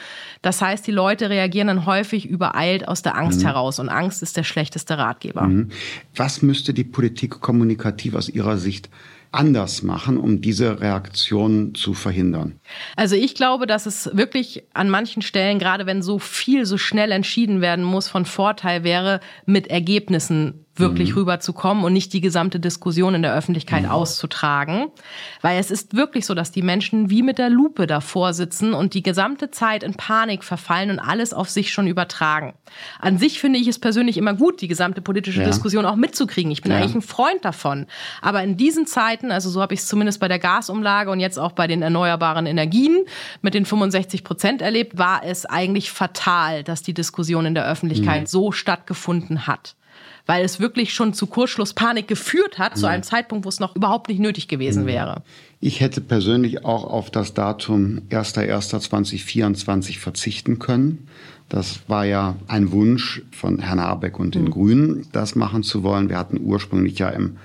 Das heißt, die Leute reagieren dann häufig übereilt aus der Angst mhm. heraus. Und Angst ist der schlechteste Ratgeber. Mhm. Was müsste die Politik kommunikativ aus Ihrer Sicht anders machen, um diese Reaktion zu verhindern? Also ich glaube, dass es wirklich an manchen Stellen, gerade wenn so viel so schnell entschieden werden muss, von Vorteil wäre, mit Ergebnissen wirklich mhm. rüberzukommen und nicht die gesamte Diskussion in der Öffentlichkeit mhm. auszutragen. Weil es ist wirklich so, dass die Menschen wie mit der Lupe davor sitzen und die gesamte Zeit in Panik verfallen und alles auf sich schon übertragen. An sich finde ich es persönlich immer gut, die gesamte politische ja. Diskussion auch mitzukriegen. Ich bin ja. eigentlich ein Freund davon. Aber in diesen Zeiten, also so habe ich es zumindest bei der Gasumlage und jetzt auch bei den erneuerbaren Energien mit den 65 Prozent erlebt, war es eigentlich fatal, dass die Diskussion in der Öffentlichkeit mhm. so stattgefunden hat weil es wirklich schon zu Kursschlusspanik geführt hat, ja. zu einem Zeitpunkt, wo es noch überhaupt nicht nötig gewesen wäre. Ich hätte persönlich auch auf das Datum 1.1.2024 verzichten können. Das war ja ein Wunsch von Herrn Habeck und den mhm. Grünen, das machen zu wollen. Wir hatten ursprünglich ja im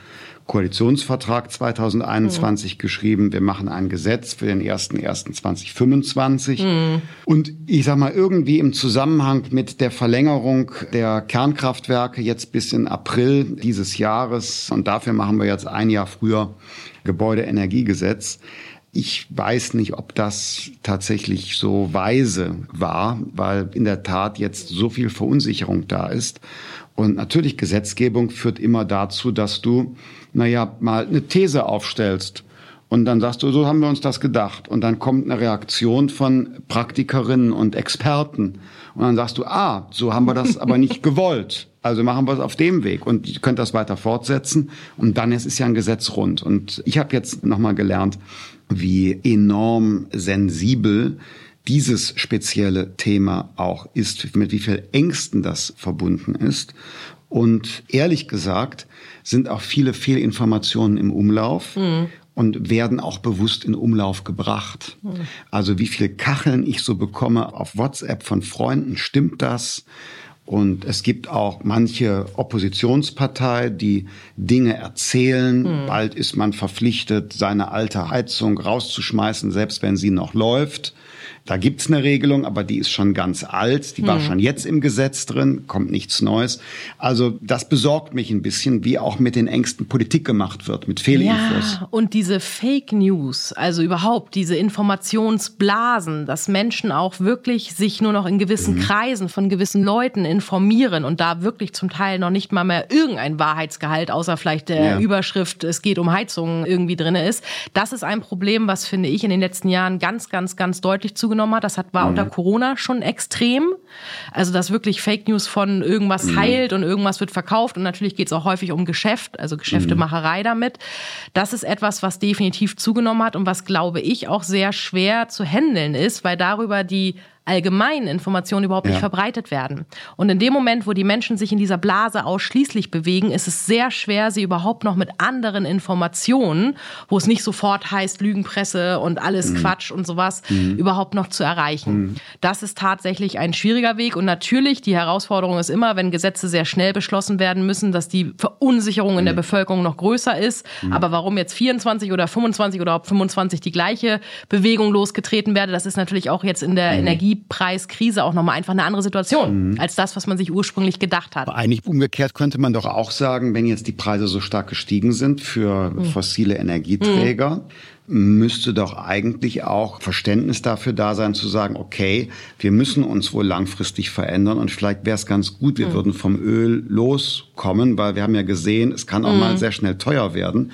Koalitionsvertrag 2021 mhm. geschrieben, wir machen ein Gesetz für den 01.01.2025. Mhm. Und ich sag mal, irgendwie im Zusammenhang mit der Verlängerung der Kernkraftwerke jetzt bis in April dieses Jahres, und dafür machen wir jetzt ein Jahr früher Gebäudeenergiegesetz, ich weiß nicht, ob das tatsächlich so weise war, weil in der Tat jetzt so viel Verunsicherung da ist. Und natürlich Gesetzgebung führt immer dazu, dass du naja, mal eine These aufstellst. Und dann sagst du, so haben wir uns das gedacht. Und dann kommt eine Reaktion von Praktikerinnen und Experten. Und dann sagst du, ah, so haben wir das aber nicht gewollt. Also machen wir es auf dem Weg und ihr könnt das weiter fortsetzen. Und dann ist es ja ein Gesetz rund. Und ich habe jetzt nochmal gelernt, wie enorm sensibel dieses spezielle Thema auch ist, mit wie viel Ängsten das verbunden ist. Und ehrlich gesagt sind auch viele Fehlinformationen im Umlauf. Mhm und werden auch bewusst in Umlauf gebracht. Also wie viel Kacheln ich so bekomme auf WhatsApp von Freunden, stimmt das? Und es gibt auch manche Oppositionspartei, die Dinge erzählen. Mhm. Bald ist man verpflichtet, seine alte Heizung rauszuschmeißen, selbst wenn sie noch läuft. Da gibt's eine Regelung, aber die ist schon ganz alt. Die war hm. schon jetzt im Gesetz drin, kommt nichts Neues. Also das besorgt mich ein bisschen, wie auch mit den Ängsten Politik gemacht wird, mit Fehlinfos. Ja, und diese Fake News, also überhaupt diese Informationsblasen, dass Menschen auch wirklich sich nur noch in gewissen mhm. Kreisen von gewissen Leuten informieren und da wirklich zum Teil noch nicht mal mehr irgendein Wahrheitsgehalt, außer vielleicht der ja. Überschrift, es geht um Heizungen irgendwie drinne ist. Das ist ein Problem, was finde ich in den letzten Jahren ganz, ganz, ganz deutlich zu zugenommen hat. Das hat, war mhm. unter Corona schon extrem. Also, dass wirklich Fake News von irgendwas mhm. heilt und irgendwas wird verkauft. Und natürlich geht es auch häufig um Geschäft, also Geschäftemacherei mhm. damit. Das ist etwas, was definitiv zugenommen hat und was, glaube ich, auch sehr schwer zu handeln ist, weil darüber die allgemeinen Informationen überhaupt ja. nicht verbreitet werden. Und in dem Moment, wo die Menschen sich in dieser Blase ausschließlich bewegen, ist es sehr schwer, sie überhaupt noch mit anderen Informationen, wo es nicht sofort heißt Lügenpresse und alles mhm. Quatsch und sowas, mhm. überhaupt noch zu erreichen. Mhm. Das ist tatsächlich ein schwieriger Weg. Und natürlich, die Herausforderung ist immer, wenn Gesetze sehr schnell beschlossen werden müssen, dass die Verunsicherung in der mhm. Bevölkerung noch größer ist. Mhm. Aber warum jetzt 24 oder 25 oder ob 25 die gleiche Bewegung losgetreten werde, das ist natürlich auch jetzt in der mhm. Energie Energiepreiskrise auch nochmal einfach eine andere Situation mhm. als das, was man sich ursprünglich gedacht hat. Aber eigentlich umgekehrt könnte man doch auch sagen, wenn jetzt die Preise so stark gestiegen sind für mhm. fossile Energieträger, mhm müsste doch eigentlich auch Verständnis dafür da sein, zu sagen, okay, wir müssen uns wohl langfristig verändern und vielleicht wäre es ganz gut, wir mhm. würden vom Öl loskommen, weil wir haben ja gesehen, es kann auch mhm. mal sehr schnell teuer werden.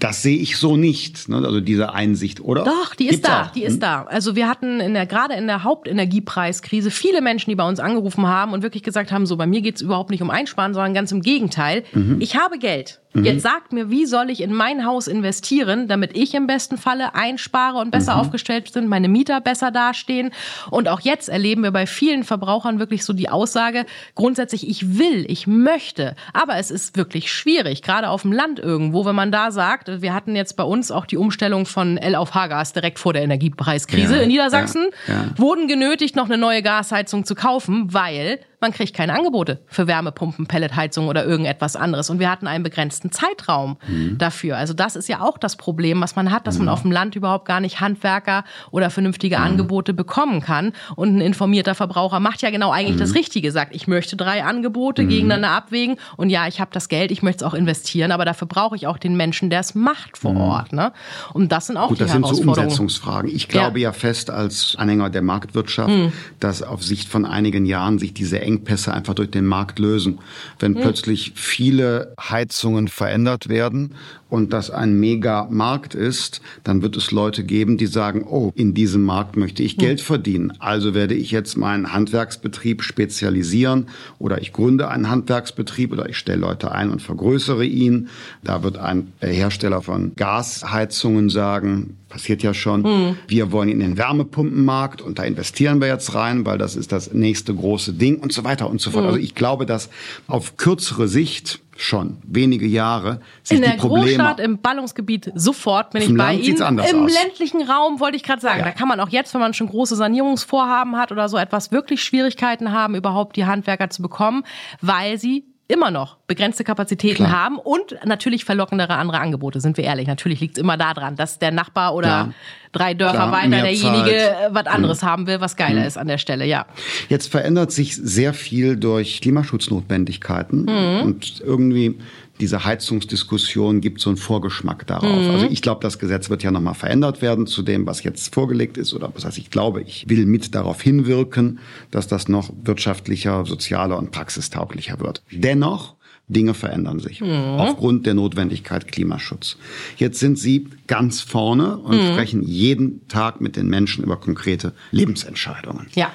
Das sehe ich so nicht, ne? also diese Einsicht, oder? Doch, die ist Gibt's da, auch? die ist hm? da. Also wir hatten in der, gerade in der Hauptenergiepreiskrise viele Menschen, die bei uns angerufen haben und wirklich gesagt haben, so bei mir geht es überhaupt nicht um Einsparen, sondern ganz im Gegenteil. Mhm. Ich habe Geld. Mhm. Jetzt sagt mir, wie soll ich in mein Haus investieren, damit ich im besten Falle einspare und besser mhm. aufgestellt bin, meine Mieter besser dastehen. Und auch jetzt erleben wir bei vielen Verbrauchern wirklich so die Aussage, grundsätzlich, ich will, ich möchte, aber es ist wirklich schwierig, gerade auf dem Land irgendwo, wenn man da sagt, wir hatten jetzt bei uns auch die Umstellung von L auf H-Gas direkt vor der Energiepreiskrise ja, in Niedersachsen, ja, ja. wurden genötigt, noch eine neue Gasheizung zu kaufen, weil man kriegt keine Angebote für Wärmepumpen, Pelletheizung oder irgendetwas anderes. Und wir hatten einen begrenzten Zeitraum mhm. dafür. Also das ist ja auch das Problem, was man hat, dass mhm. man auf dem Land überhaupt gar nicht Handwerker oder vernünftige mhm. Angebote bekommen kann. Und ein informierter Verbraucher macht ja genau eigentlich das mhm. Richtige, sagt, ich möchte drei Angebote mhm. gegeneinander abwägen und ja, ich habe das Geld, ich möchte es auch investieren, aber dafür brauche ich auch den Menschen, der es macht vor mhm. Ort. Ne? Und das sind auch Gut, die das sind so Umsetzungsfragen. Ich glaube ja. ja fest als Anhänger der Marktwirtschaft, dass auf Sicht von einigen Jahren sich diese Engpässe einfach durch den Markt lösen. Wenn mhm. plötzlich viele Heizungen verändert werden und das ein Mega-Markt ist, dann wird es Leute geben, die sagen, oh, in diesem Markt möchte ich Geld verdienen. Also werde ich jetzt meinen Handwerksbetrieb spezialisieren oder ich gründe einen Handwerksbetrieb oder ich stelle Leute ein und vergrößere ihn. Da wird ein Hersteller von Gasheizungen sagen, passiert ja schon, mhm. wir wollen in den Wärmepumpenmarkt und da investieren wir jetzt rein, weil das ist das nächste große Ding und so weiter und so fort. Mhm. Also ich glaube, dass auf kürzere Sicht schon wenige Jahre sich in der die Probleme Großstadt im Ballungsgebiet sofort bin ich bei Land Ihnen. Im aus. ländlichen Raum wollte ich gerade sagen, ja. da kann man auch jetzt, wenn man schon große Sanierungsvorhaben hat oder so etwas, wirklich Schwierigkeiten haben, überhaupt die Handwerker zu bekommen, weil sie immer noch begrenzte Kapazitäten Klar. haben und natürlich verlockendere andere Angebote, sind wir ehrlich. Natürlich liegt es immer daran, dass der Nachbar oder Klar. drei Dörfer Klar, weiter derjenige Zeit. was anderes mhm. haben will, was geiler mhm. ist an der Stelle, ja. Jetzt verändert sich sehr viel durch Klimaschutznotwendigkeiten mhm. und irgendwie diese Heizungsdiskussion gibt so einen Vorgeschmack darauf. Mhm. Also ich glaube, das Gesetz wird ja nochmal verändert werden zu dem, was jetzt vorgelegt ist. Oder was heißt, ich glaube, ich will mit darauf hinwirken, dass das noch wirtschaftlicher, sozialer und praxistauglicher wird. Dennoch Dinge verändern sich mhm. aufgrund der Notwendigkeit Klimaschutz. Jetzt sind Sie ganz vorne und mhm. sprechen jeden Tag mit den Menschen über konkrete Lebensentscheidungen. Ja.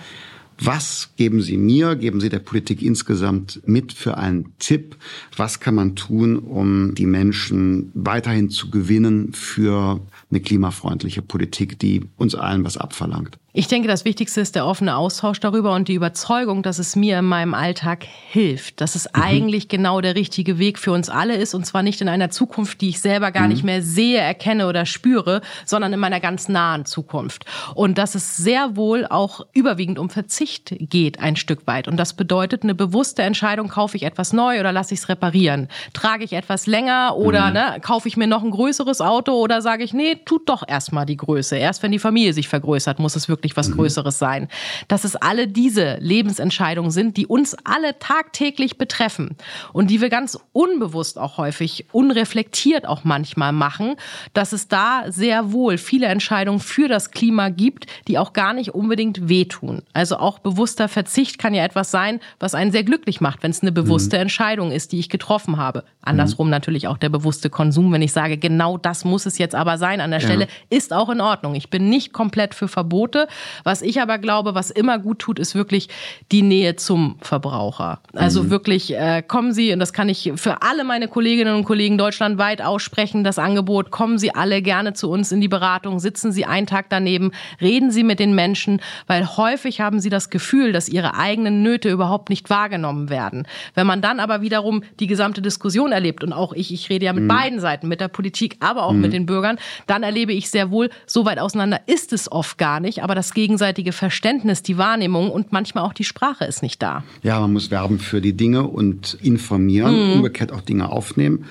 Was geben Sie mir, geben Sie der Politik insgesamt mit für einen Tipp? Was kann man tun, um die Menschen weiterhin zu gewinnen für eine klimafreundliche Politik, die uns allen was abverlangt? Ich denke, das Wichtigste ist der offene Austausch darüber und die Überzeugung, dass es mir in meinem Alltag hilft, dass es mhm. eigentlich genau der richtige Weg für uns alle ist und zwar nicht in einer Zukunft, die ich selber gar mhm. nicht mehr sehe, erkenne oder spüre, sondern in meiner ganz nahen Zukunft. Und dass es sehr wohl auch überwiegend um Verzicht geht, ein Stück weit. Und das bedeutet eine bewusste Entscheidung, kaufe ich etwas neu oder lasse ich es reparieren? Trage ich etwas länger oder mhm. ne, kaufe ich mir noch ein größeres Auto oder sage ich, nee, tut doch erstmal die Größe. Erst wenn die Familie sich vergrößert, muss es wirklich wirklich was mhm. Größeres sein. Dass es alle diese Lebensentscheidungen sind, die uns alle tagtäglich betreffen und die wir ganz unbewusst auch häufig, unreflektiert auch manchmal machen, dass es da sehr wohl viele Entscheidungen für das Klima gibt, die auch gar nicht unbedingt wehtun. Also auch bewusster Verzicht kann ja etwas sein, was einen sehr glücklich macht, wenn es eine bewusste mhm. Entscheidung ist, die ich getroffen habe. Andersrum mhm. natürlich auch der bewusste Konsum, wenn ich sage, genau das muss es jetzt aber sein an der ja. Stelle, ist auch in Ordnung. Ich bin nicht komplett für Verbote, was ich aber glaube, was immer gut tut, ist wirklich die Nähe zum Verbraucher. Also mhm. wirklich äh, kommen Sie, und das kann ich für alle meine Kolleginnen und Kollegen deutschlandweit aussprechen, das Angebot, kommen Sie alle gerne zu uns in die Beratung, sitzen Sie einen Tag daneben, reden Sie mit den Menschen, weil häufig haben Sie das Gefühl, dass Ihre eigenen Nöte überhaupt nicht wahrgenommen werden. Wenn man dann aber wiederum die gesamte Diskussion erlebt, und auch ich, ich rede ja mit mhm. beiden Seiten, mit der Politik, aber auch mhm. mit den Bürgern, dann erlebe ich sehr wohl, so weit auseinander ist es oft gar nicht, aber das das gegenseitige Verständnis, die Wahrnehmung und manchmal auch die Sprache ist nicht da. Ja, man muss werben für die Dinge und informieren, mhm. umgekehrt auch Dinge aufnehmen.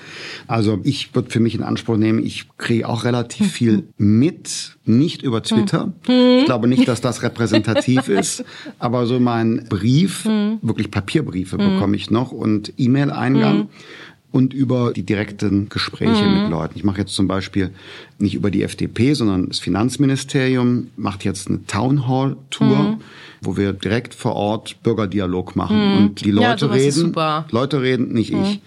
Also ich würde für mich in Anspruch nehmen, ich kriege auch relativ viel mit, nicht über Twitter. Mhm. Ich glaube nicht, dass das repräsentativ ist, aber so mein Brief, mhm. wirklich Papierbriefe mhm. bekomme ich noch und E-Mail-Eingang. Mhm und über die direkten Gespräche mhm. mit Leuten. Ich mache jetzt zum Beispiel nicht über die FDP, sondern das Finanzministerium macht jetzt eine Town Hall Tour, mhm. wo wir direkt vor Ort Bürgerdialog machen mhm. und die Leute ja, reden. Leute reden, nicht ich.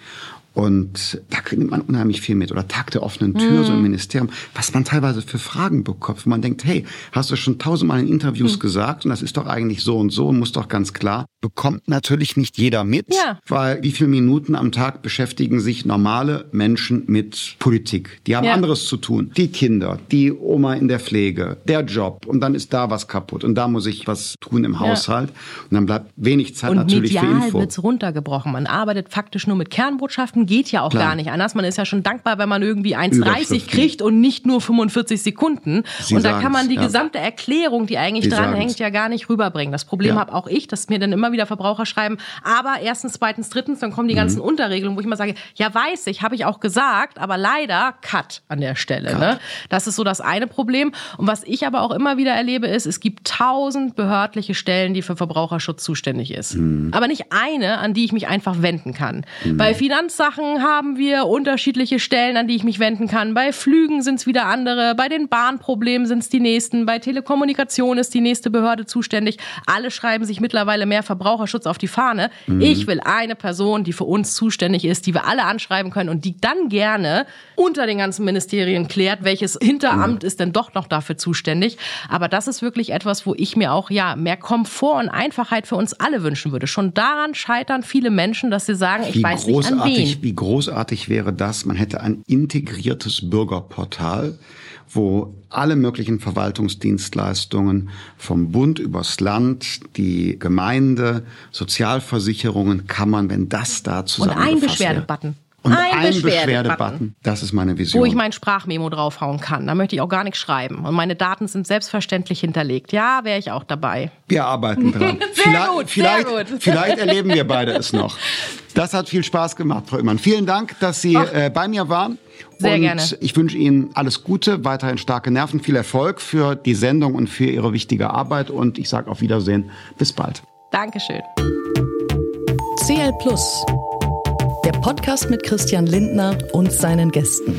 Mhm. Und da kriegt man unheimlich viel mit. Oder Tag der offenen Tür, mhm. so im Ministerium, was man teilweise für Fragen bekommt, wo man denkt, hey, hast du schon tausendmal in Interviews mhm. gesagt und das ist doch eigentlich so und so und muss doch ganz klar. Bekommt natürlich nicht jeder mit, ja. weil wie viele Minuten am Tag beschäftigen sich normale Menschen mit Politik? Die haben ja. anderes zu tun. Die Kinder, die Oma in der Pflege, der Job und dann ist da was kaputt und da muss ich was tun im Haushalt und dann bleibt wenig Zeit und natürlich für Info. Und wird's runtergebrochen. Man arbeitet faktisch nur mit Kernbotschaften geht ja auch Klar. gar nicht anders. Man ist ja schon dankbar, wenn man irgendwie 1,30 kriegt und nicht nur 45 Sekunden. Sie und da kann man die ja. gesamte Erklärung, die eigentlich Sie dranhängt, ja gar nicht rüberbringen. Das Problem ja. habe auch ich, dass mir dann immer wieder Verbraucher schreiben, aber erstens, zweitens, drittens, dann kommen die mhm. ganzen Unterregelungen, wo ich immer sage, ja weiß ich, habe ich auch gesagt, aber leider Cut an der Stelle. Ne? Das ist so das eine Problem. Und was ich aber auch immer wieder erlebe, ist, es gibt tausend behördliche Stellen, die für Verbraucherschutz zuständig ist. Mhm. Aber nicht eine, an die ich mich einfach wenden kann. Mhm. Bei Finanzsachen Sachen haben wir unterschiedliche Stellen, an die ich mich wenden kann. Bei Flügen sind es wieder andere, bei den Bahnproblemen sind es die nächsten, bei Telekommunikation ist die nächste Behörde zuständig. Alle schreiben sich mittlerweile mehr Verbraucherschutz auf die Fahne. Mhm. Ich will eine Person, die für uns zuständig ist, die wir alle anschreiben können und die dann gerne unter den ganzen Ministerien klärt, welches Hinteramt mhm. ist denn doch noch dafür zuständig. Aber das ist wirklich etwas, wo ich mir auch ja mehr Komfort und Einfachheit für uns alle wünschen würde. Schon daran scheitern viele Menschen, dass sie sagen, ich Wie weiß nicht an wen wie großartig wäre das? Man hätte ein integriertes Bürgerportal, wo alle möglichen Verwaltungsdienstleistungen vom Bund übers Land, die Gemeinde, Sozialversicherungen, Kammern, wenn das da zusammengefasst Und ein Beschwerdebutton. Und ein, ein Beschwerdebutton. Das ist meine Vision. Wo ich mein Sprachmemo draufhauen kann. Da möchte ich auch gar nichts schreiben. Und meine Daten sind selbstverständlich hinterlegt. Ja, wäre ich auch dabei. Wir arbeiten dran. sehr vielleicht, gut, vielleicht, sehr gut. vielleicht erleben wir beide es noch. Das hat viel Spaß gemacht, Frau Immann. Vielen Dank, dass Sie äh, bei mir waren. Sehr und gerne. ich wünsche Ihnen alles Gute, weiterhin starke Nerven, viel Erfolg für die Sendung und für Ihre wichtige Arbeit. Und ich sage auf Wiedersehen. Bis bald. Dankeschön. CL Plus der Podcast mit Christian Lindner und seinen Gästen.